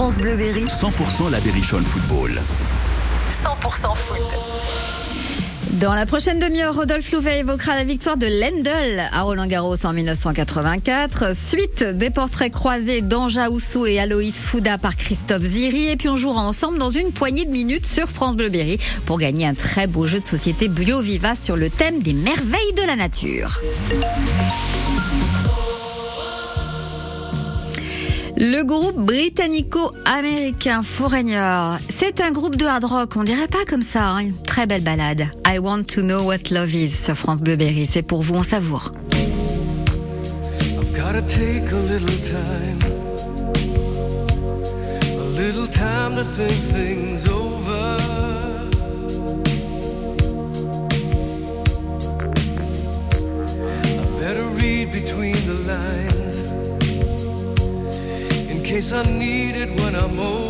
France Bleu Berry. 100% la Berrichonne Football. 100% foot. Dans la prochaine demi-heure, Rodolphe Louvet évoquera la victoire de Lendl à Roland-Garros en 1984. Suite des portraits croisés d'Anja Oussou et Aloïs Fouda par Christophe Ziri. Et puis on jouera ensemble dans une poignée de minutes sur France Bleu Berry pour gagner un très beau jeu de société Bio Viva sur le thème des merveilles de la nature. Le groupe britannico-américain Foreigner, c'est un groupe de hard rock, on dirait pas comme ça, hein. très belle balade. I want to know what love is sur France Bleu Berry, c'est pour vous, on savoure. I've take a little time, a little time to think things over. I better read between the lines I need it when I'm older.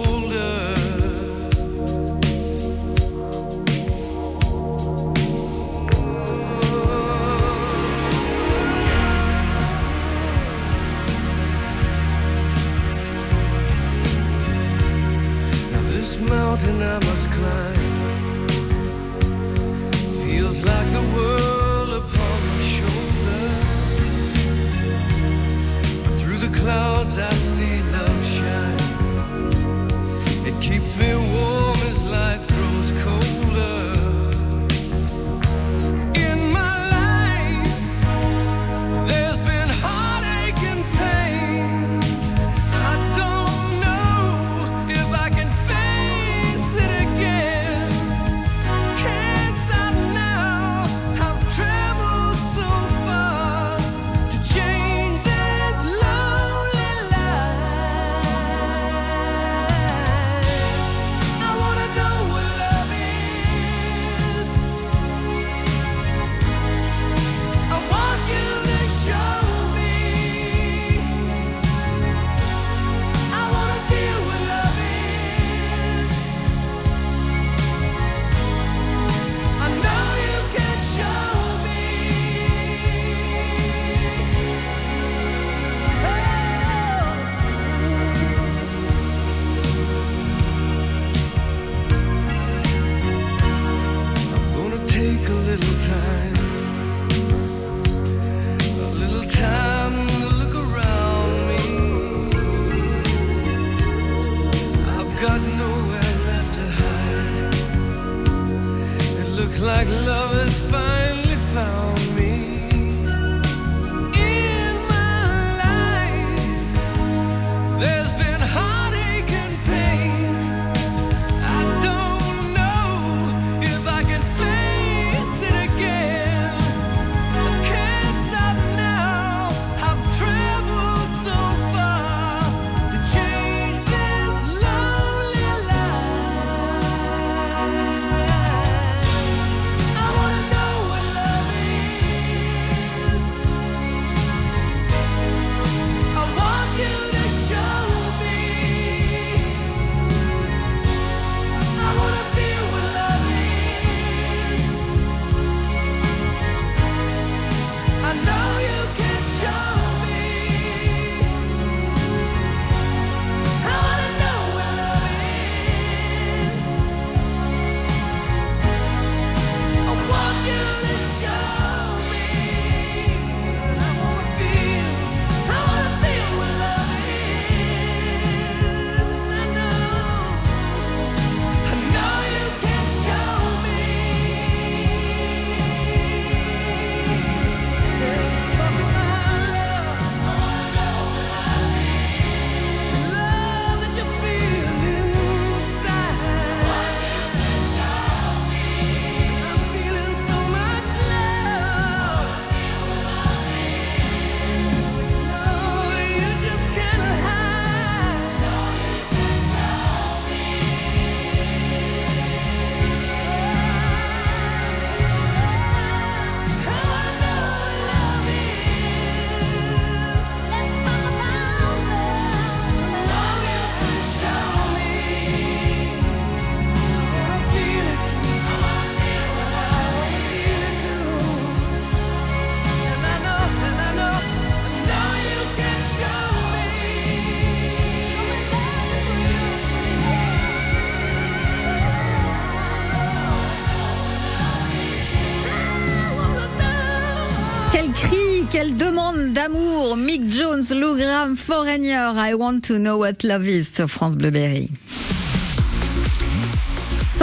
quel cri, quelle demande d'amour. Mick Jones, Lou Graham, Foreigner, I want to know what love is France Bleuberry.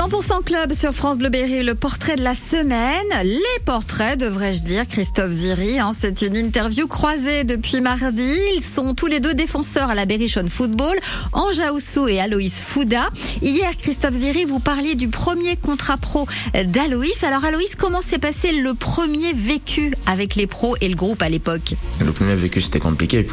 100% Club sur France Bleu Berry, le portrait de la semaine. Les portraits, devrais-je dire, Christophe Ziri. Hein, c'est une interview croisée depuis mardi. Ils sont tous les deux défenseurs à la Berrichon Football, Ange Aoussou et Aloïs Fouda. Hier, Christophe Ziri, vous parliez du premier contrat pro d'Aloïs. Alors Aloïs, comment s'est passé le premier vécu avec les pros et le groupe à l'époque? Le premier vécu, c'était compliqué.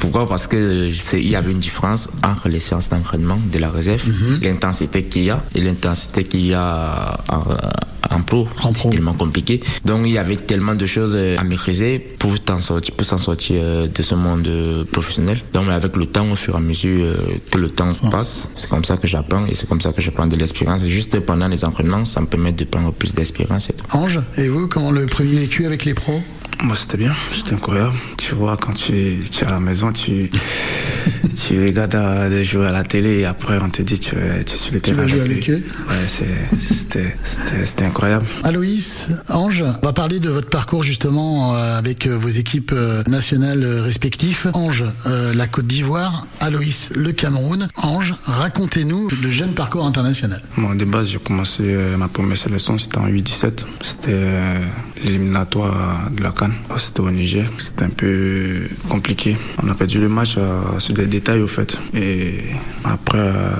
Pourquoi? Parce que il y avait une différence entre les séances d'entraînement de la réserve, l'intensité qu'il y a et l'intensité qu'il y a en, en pro. C'était tellement compliqué. Donc il y avait tellement de choses à maîtriser pour t'en sortir, pour s'en sortir de ce monde professionnel. Donc avec le temps, au fur et à mesure que le temps passe, c'est comme ça que j'apprends et c'est comme ça que je prends de l'expérience. Juste pendant les entraînements, ça me permet de prendre plus d'expérience. Ange, et vous, comment le premier vécu avec les pros? Moi, c'était bien, c'était incroyable. Tu vois, quand tu, tu es à la maison, tu, tu regardes des joueurs à la télé et après, on te dit, tu, tu es sur le terrain. Tu vas jouer avec eux? Ouais, c'était incroyable. Aloïs, Ange, on va parler de votre parcours justement avec vos équipes nationales respectives. Ange, la Côte d'Ivoire, Aloïs, le Cameroun. Ange, racontez-nous le jeune parcours international. Bon, de base, j'ai commencé ma première sélection, c'était en 8-17. C'était l'éliminatoire de la CAN. C'était au Niger. C'était un peu compliqué. On a perdu le match euh, sur des détails au fait. Et après, euh,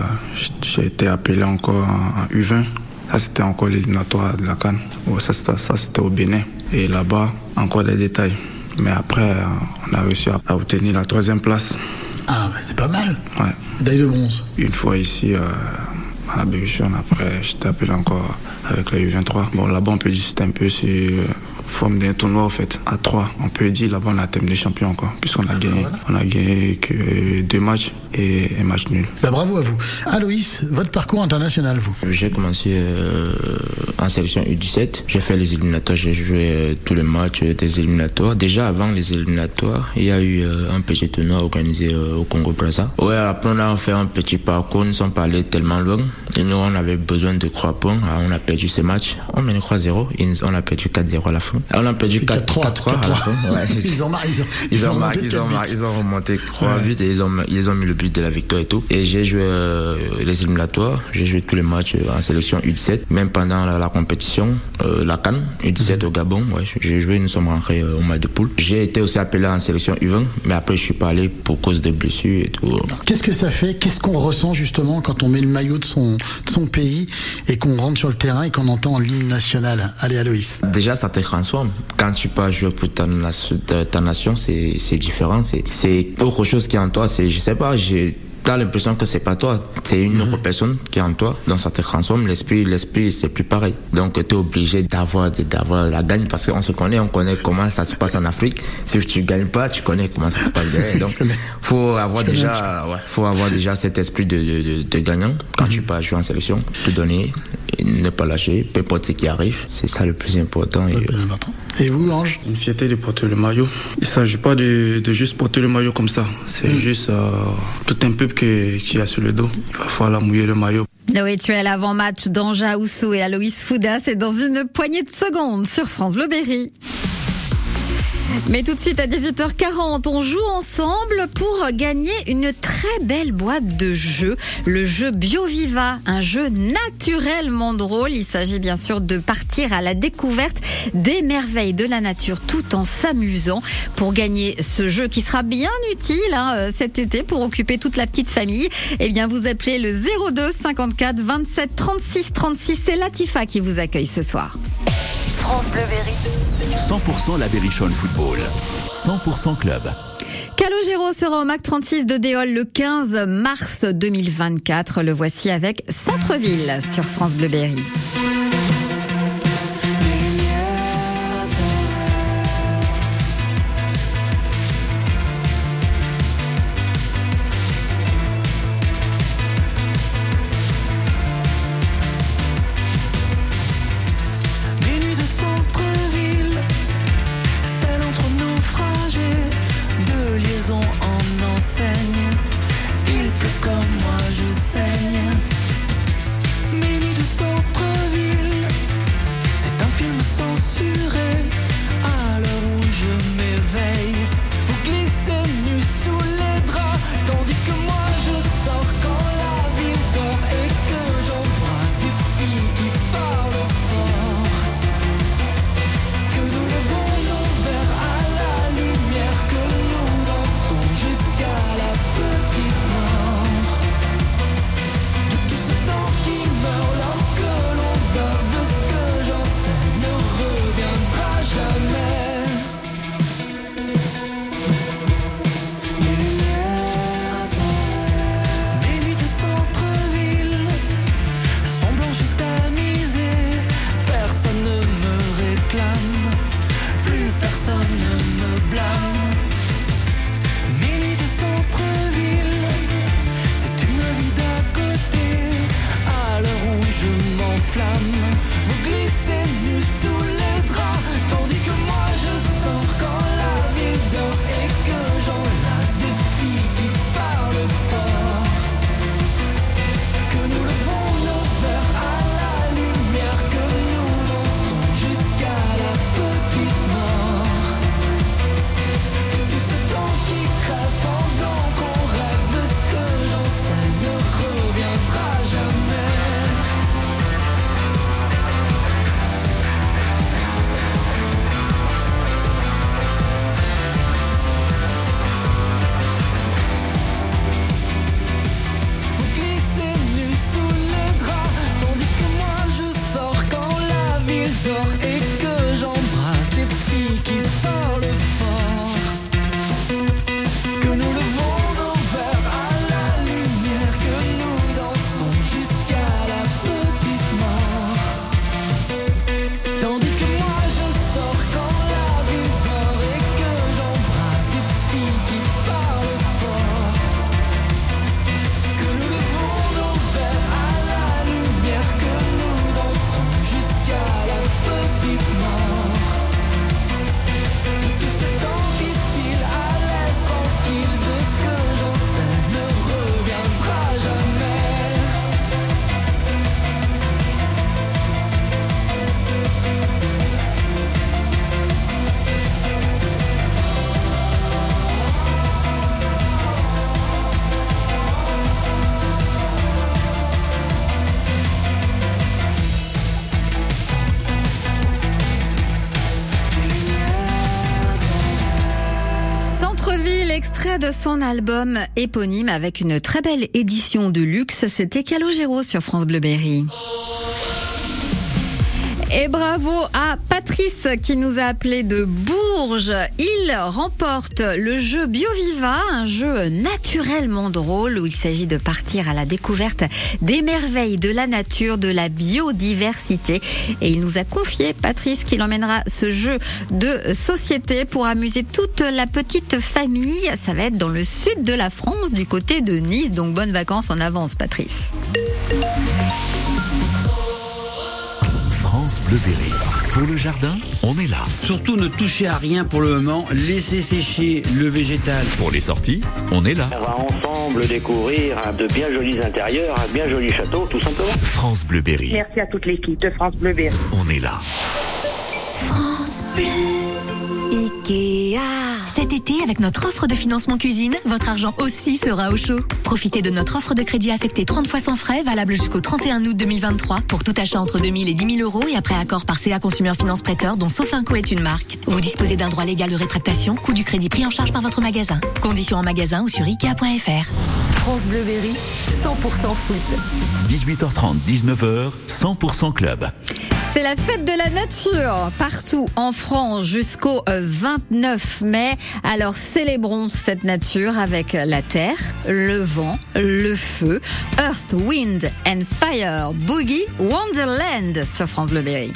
j'ai été appelé encore en U20. Ça, c'était encore l'éliminatoire de la CAN. Ça, ça c'était au Bénin. Et là-bas, encore des détails. Mais après, on a réussi à obtenir la troisième place. Ah, bah, c'est pas mal. Ouais. Médaille de bronze. Une fois ici, euh, à la après, j'étais appelé encore avec la U23. Bon, là-bas, on peut dire que c'était un peu sur forme d'un tournoi en fait à 3 on peut dire là-bas on a thème des champions encore puisqu'on a gagné. on a gagné que deux matchs et un match nul. Bah, bravo à vous. Aloïs votre parcours international vous j'ai commencé euh, en sélection U17 j'ai fait les éliminatoires j'ai joué euh, tous les matchs des éliminatoires. Déjà avant les éliminatoires il y a eu euh, un petit tournoi organisé au Congo Brazza ouais après on a fait un petit parcours nous sommes pas allés tellement loin. Et nous on avait besoin de 3 points. Ah, on a perdu ces matchs on menait 3-0 on a perdu 4-0 à la fin. On a perdu 4-3 à la fin. Ouais. Ils ont marqué. Ils ont, ils, ont, ils, ont, ils ont remonté 3 ouais. buts et ils ont, ils ont mis le but de la victoire et tout. Et j'ai joué euh, les éliminatoires, j'ai joué tous les matchs en sélection U17, même pendant la, la compétition, euh, la Cannes, U17 au Gabon. Ouais, j'ai joué, nous sommes rentrés euh, au match de poule. J'ai été aussi appelé en sélection U20, mais après je suis pas allé pour cause de blessures et tout. Qu'est-ce que ça fait? Qu'est-ce qu'on ressent justement quand on met le maillot de son, de son pays et qu'on rentre sur le terrain et qu'on entend l'hymne national Allez Aloïs. Déjà ça te transforme. Quand tu pas jouer pour ta, ta nation, c'est différent. C'est autre chose qui est en toi. C'est, je sais pas, j'ai t'as l'impression que c'est pas toi, c'est une autre personne qui est en toi, donc ça te transforme l'esprit, l'esprit c'est plus pareil. Donc tu es obligé d'avoir d'avoir la gagne parce qu'on se connaît, on connaît comment ça se passe en Afrique. Si tu gagnes pas, tu connais comment ça se passe derrière. Donc faut avoir déjà ouais, faut avoir déjà cet esprit de, de, de, gagnant quand tu pas jouer en sélection, tout donner et ne pas lâcher, peu importe ce qui arrive, c'est ça le plus important. Et, et vous, Ange? Une fierté de porter le maillot. Il s'agit pas de, de, juste porter le maillot comme ça. C'est mm. juste euh, tout un peuple qui, qui a sur le dos. Il va falloir mouiller le maillot. Le rituel avant-match d'Anja Oussou et Aloïs Fouda, c'est dans une poignée de secondes sur France Bleu Berry. Mais tout de suite à 18h40, on joue ensemble pour gagner une très belle boîte de jeux. Le jeu BioViva, un jeu naturellement drôle. Il s'agit bien sûr de partir à la découverte des merveilles de la nature tout en s'amusant. Pour gagner ce jeu qui sera bien utile hein, cet été pour occuper toute la petite famille, eh bien vous appelez le 02 54 27 36 36. C'est Latifa qui vous accueille ce soir. France Bleu. 100% la Berrichonne Football. 100% club. Calogero sera au MAC 36 de Déol le 15 mars 2024. Le voici avec Centre-Ville sur France Bleu Berry. De son album éponyme avec une très belle édition de luxe. C'était Calogero sur France Bleu Berry. Et bravo à Patrice qui nous a appelé de Bourges. Il remporte le jeu BioViva, un jeu naturellement drôle où il s'agit de partir à la découverte des merveilles de la nature, de la biodiversité. Et il nous a confié, Patrice, qu'il emmènera ce jeu de société pour amuser toute la petite famille. Ça va être dans le sud de la France, du côté de Nice. Donc bonnes vacances en avance, Patrice. France Bleu Berry. Pour le jardin, on est là. Surtout ne touchez à rien pour le moment, laissez sécher le végétal. Pour les sorties, on est là. On va ensemble découvrir de bien jolis intérieurs, un bien joli château, tout simplement. France Bleu Berry. Merci à toute l'équipe de France Bleu Berry. On est là. Ikea. Cet été, avec notre offre de financement cuisine, votre argent aussi sera au chaud. Profitez de notre offre de crédit affecté 30 fois sans frais, valable jusqu'au 31 août 2023, pour tout achat entre 2000 et 10 000 euros et après accord par CA Consumer Finance Prêteur, dont Sofinco est une marque. Vous disposez d'un droit légal de rétractation, coût du crédit pris en charge par votre magasin. Conditions en magasin ou sur Ikea.fr. France Bleu Berry, 100% foot. 18h30, 19h, 100% club. C'est la fête de la nature partout en France jusqu'au euh, 29 mai. Alors célébrons cette nature avec la terre, le vent, le feu. Earth, Wind and Fire Boogie Wonderland sur France Bleu Berry.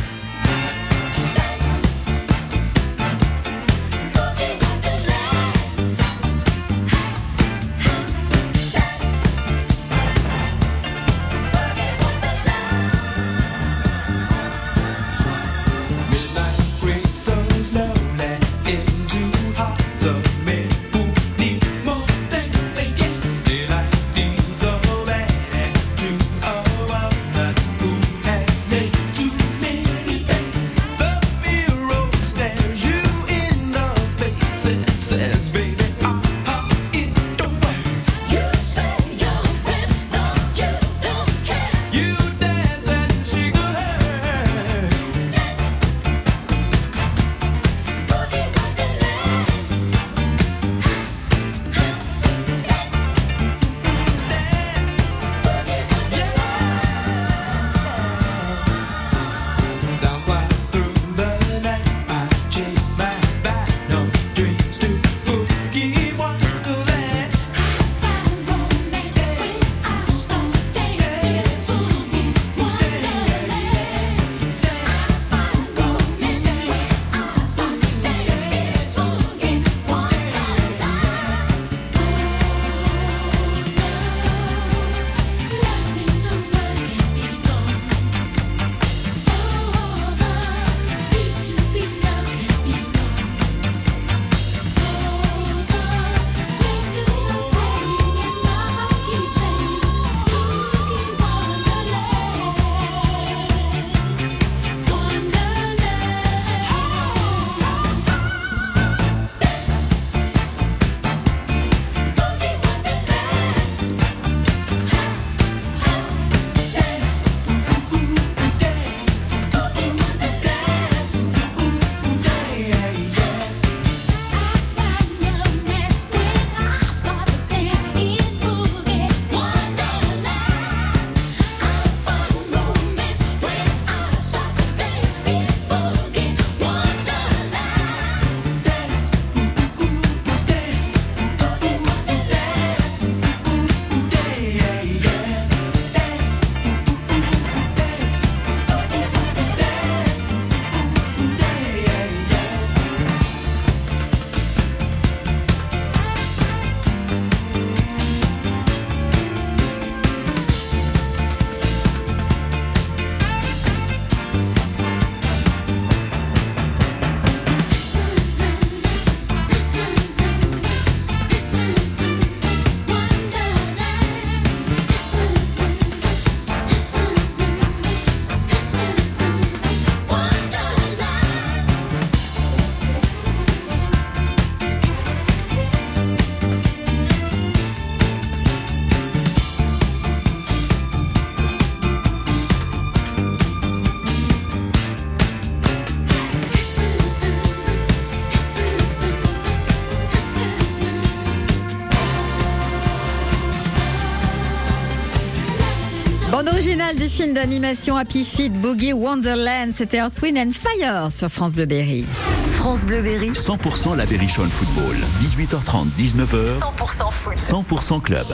Bande originale du film d'animation Happy Feet Boogie Wonderland, c'était Earth, Wind and Fire sur France Bleu Berry. France Bleu Berry. 100% la Berrichonne Football. 18h30, 19h. 100% foot. 100% club.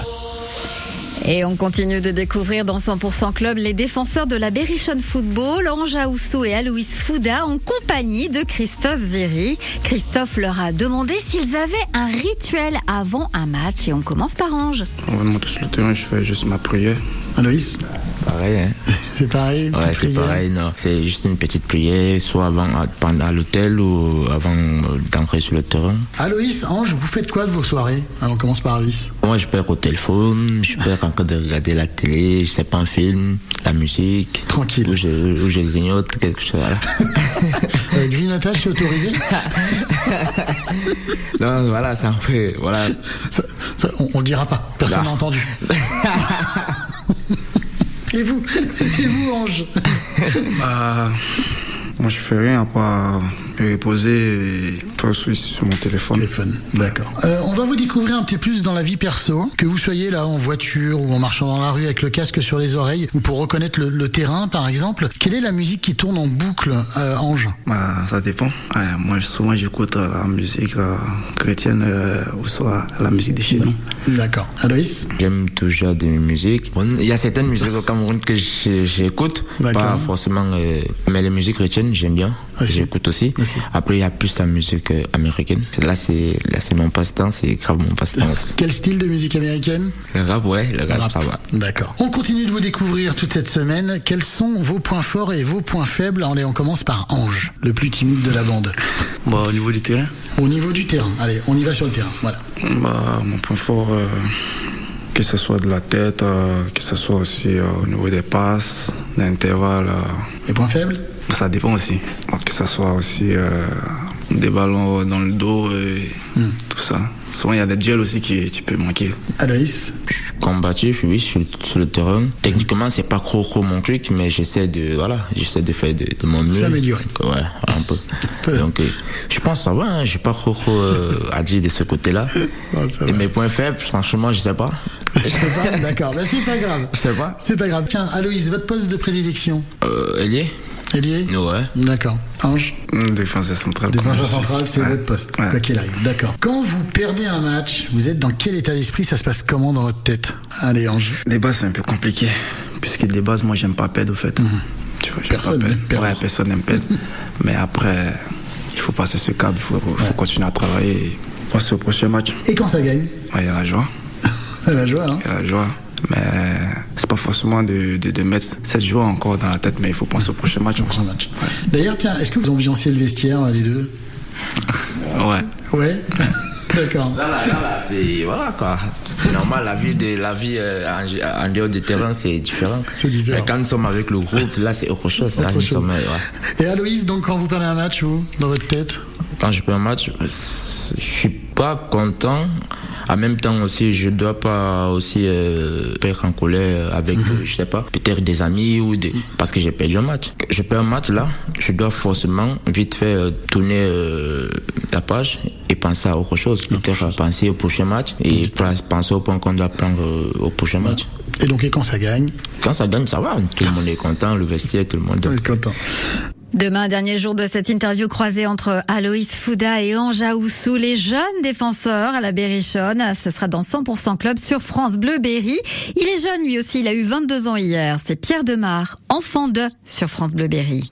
Et on continue de découvrir dans 100% Club les défenseurs de la Berrichonne Football, Ange Aousso et Aloïs Fouda, en compagnie de Christophe Ziri. Christophe leur a demandé s'ils avaient un rituel avant un match et on commence par Ange. On monte sur le terrain, je fais juste ma prière. Aloïs Pareil, hein. C'est pareil Ouais, c'est pareil, non. C'est juste une petite prière, soit avant, à, pendant- à l'hôtel ou avant euh, d'entrer sur le terrain. Aloïs, Ange, vous faites quoi de vos soirées Alors, On commence par Aloïs? Moi, je être au téléphone, je peux être en train de regarder la télé, je sais pas, un film, la musique. Tranquille. Ou je, ou je grignote, quelque chose, voilà. Euh, grignotage, c'est autorisé? Non, voilà, c'est un peu, voilà. Ça- ça, on, on le dira pas. Personne Non. n'a entendu. Et vous Et vous, Ange? Bah, moi, je fais rien à faire suivre sur mon téléphone. Téléphone, d'accord. Euh, on va vous découvrir un petit peu plus dans la vie perso. Que vous soyez là en voiture ou en marchant dans la rue avec le casque sur les oreilles ou pour reconnaître le, le terrain, par exemple. Quelle est la musique qui tourne en boucle, euh, Ange? Bah, ça dépend. Ouais, moi, souvent, j'écoute euh, la musique euh, chrétienne euh, ou soit la musique de chez nous. D'accord. Aloïs? J'aime toujours des musiques. Bon, Il y a certaines musiques au Cameroun que j'écoute, D'accord. pas forcément, euh, mais les musiques chrétiennes, j'aime bien. J'écoute aussi. Aussi. Après, il y a plus la musique euh, américaine. Là, c'est là, c'est mon passe-temps, c'est grave mon passe-temps. Quel style de musique américaine? Le rap, ouais, le rap, Rap. ça va. D'accord. On continue de vous découvrir toute cette semaine. Quels sont vos points forts et vos points faibles? Allez, on commence par Ange, le plus timide de la bande. Bah, au niveau du terrain, Au niveau du terrain. Allez, on y va sur le terrain. Voilà. bah, mon point fort, euh, que ce soit de la tête, euh, que ce soit aussi euh, au niveau des passes, l'intervalle, euh, Les points faibles? Ça dépend aussi. Que ce soit aussi euh, des ballons dans le dos et tout ça. Souvent, il y a des duels aussi qui tu peux manquer. Aloïs Combatif, oui, sur, sur le terrain. Techniquement, c'est pas trop, trop mon truc, mais j'essaie de, voilà, j'essaie de faire de, de mon mieux. S'améliorer. Ouais, un peu. Peu. Donc, euh, je pense que ça va, hein, j'ai pas trop, trop euh, à dire de ce côté-là. Ça Et mes points faibles, franchement, je sais pas. Je sais pas D'accord, bah, c'est pas grave. Je sais pas. C'est pas grave. Tiens, Aloïs, votre poste de prédilection? Euh, Ouais. D'accord. Ange Défenseur central. Défenseur central, c'est Ouais. votre poste, Ouais. quoi qu'il arrive. D'accord. Quand vous perdez un match, vous êtes dans quel état d'esprit? Ça se passe comment dans votre tête? Allez, Ange. Les bases, c'est un peu compliqué. Puisque les bases, moi, j'aime pas perdre, au fait. Tu vois, j'aime Personne pas n'aime perdre. Ouais, personne n'aime perdre. Mais après, il faut passer ce câble, il faut, faut continuer à travailler et passer au prochain match. Et quand ça gagne? Ouais, Il y a la joie. La joie, hein Il y a la joie. Mais c'est pas forcément de, de, de mettre cette joie encore dans la tête, mais il faut penser au prochain match. Prochain match. D'ailleurs, tiens, est-ce que vous ambiancez le vestiaire, les deux? Ouais. Ouais D'accord. Là, là, là, là, c'est voilà quoi. C'est normal, la vie de la vie euh, en, en dehors des terrains, c'est différent. C'est différent. Mais quand nous sommes avec le groupe, là, c'est autre chose. Là, Autre nous chose. sommes, euh, ouais. Et Aloïs, donc quand vous perdez un match, vous, dans votre tête? Quand je perds un match, euh, je suis pas content. En même temps aussi, je dois pas aussi euh, perdre en colère avec, Mhm. euh, je sais pas, peut-être des amis ou des... parce que j'ai perdu un match. Je perds un match là, je dois forcément vite fait euh, tourner euh, la page et penser à autre chose. Peut-être penser au prochain match et penser au point qu'on doit prendre euh, au prochain match. Et donc, et quand ça gagne? Quand ça gagne, ça va. Tout le monde est content, le vestiaire, tout le monde. On est content. Demain, dernier jour de cette interview croisée entre Aloïs Fouda et Ange Aoussou, les jeunes défenseurs à la Berrichonne. Ce sera dans 100% Club sur France Bleu Berry. Il est jeune lui aussi, il a eu 22 ans hier. C'est Pierre Demar, enfant de sur France Bleu Berry.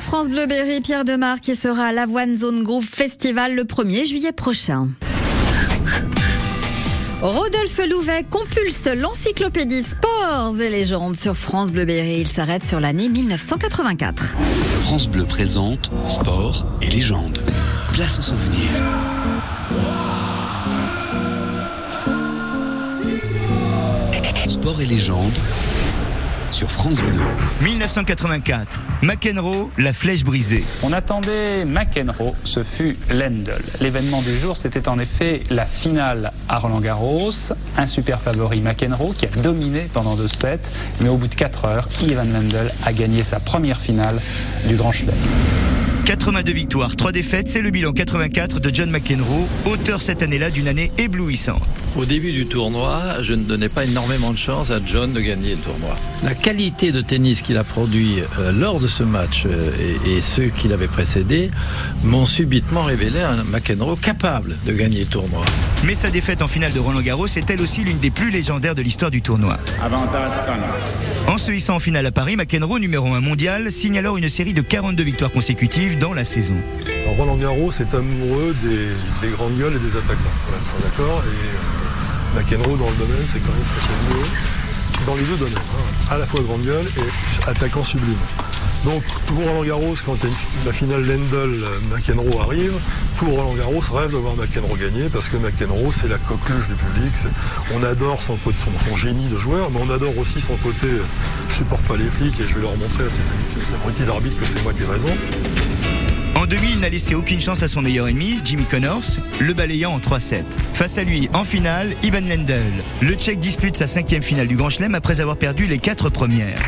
France Bleu Berry, Pierre Demar qui sera à l'Avoine Zone Groove Festival le 1er juillet prochain. Rodolphe Louvet compulse l'encyclopédie Sports et légendes sur France Bleu Berry. Il s'arrête sur l'année 1984. France Bleu présente Sport et légendes. Place au souvenir. Sport et légendes sur France Bleu. 1984. McEnroe, la flèche brisée. On attendait McEnroe, ce fut Lendl. L'événement du jour, c'était en effet la finale à Roland Garros. Un super favori McEnroe qui a dominé pendant deux sets, mais au bout de 4 heures, Ivan Lendl a gagné sa première finale du Grand Chelem. 82 victoires, 3 défaites, c'est le bilan 84 de John McEnroe, auteur cette année-là d'une année éblouissante. Au début du tournoi, je ne donnais pas énormément de chance à John de gagner le tournoi. La qualité de tennis qu'il a produit euh, lors de ce match euh, et, et, ceux qui l'avaient précédé m'ont subitement révélé un McEnroe capable de gagner le tournoi. Mais sa défaite en finale de Roland Garros est elle aussi l'une des plus légendaires de l'histoire du tournoi. Avantage En se hissant en finale à Paris, McEnroe, numéro 1 mondial, signe alors une série de 42 victoires consécutives dans la saison. Roland Garros est amoureux des, des, grandes gueules et des attaquants. D'accord Et euh, McEnroe dans le domaine, c'est quand même ce fait mieux dans les deux domaines, hein, à la fois grande gueule et attaquant sublime. Donc pour Roland Garros, quand la finale Lendl-McEnroe arrive, tout Roland Garros rêve de voir McEnroe gagner parce que McEnroe c'est la coqueluche du public. On adore son, son, son, génie de joueur, mais on adore aussi son côté je supporte pas les flics et je vais leur montrer à ses abrutis d'arbitre que c'est moi qui ai raison. En demi, il n'a laissé aucune chance à son meilleur ennemi, Jimmy Connors, le balayant en 3-7. Face à lui, en finale, Ivan Lendl. Le Tchèque dispute sa cinquième finale du Grand Chelem après avoir perdu les quatre premières.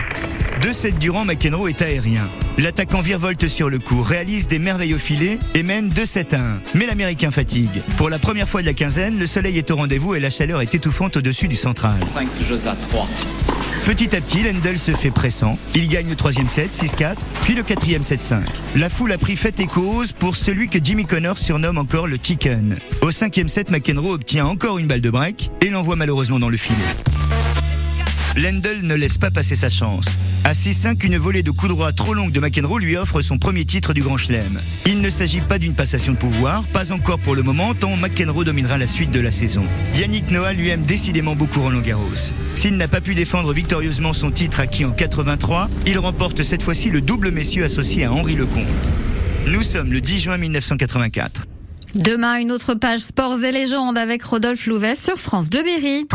Deux sets durant, McEnroe est aérien. L'attaquant virevolte sur le coup, réalise des merveilles au filet et mène 2-7 à 1. Mais l'Américain fatigue. Pour la première fois de la quinzaine, le soleil est au rendez-vous et la chaleur est étouffante au-dessus du central. 5 jeux à 3. Petit à petit, Lendl se fait pressant. Il gagne le troisième set, 6-4, puis le quatrième 7-5. La foule a pris fait et cause pour celui que Jimmy Connors surnomme encore le Chicken. Au cinquième set, McEnroe obtient encore une balle de break et l'envoie malheureusement dans le filet. Lendl ne laisse pas passer sa chance. À 6-5, une volée de coups droits trop longue de McEnroe lui offre son premier titre du Grand Chelem. Il ne s'agit pas d'une passation de pouvoir, pas encore pour le moment, tant McEnroe dominera la suite de la saison. Yannick Noah lui aime décidément beaucoup Roland Garros. S'il n'a pas pu défendre victorieusement son titre acquis en 83, il remporte cette fois-ci le double messieurs associé à Henri Lecomte. Nous sommes le 10 juin 1984. Demain, une autre page Sports et légendes avec Rodolphe Louvet sur France Bleu Berry.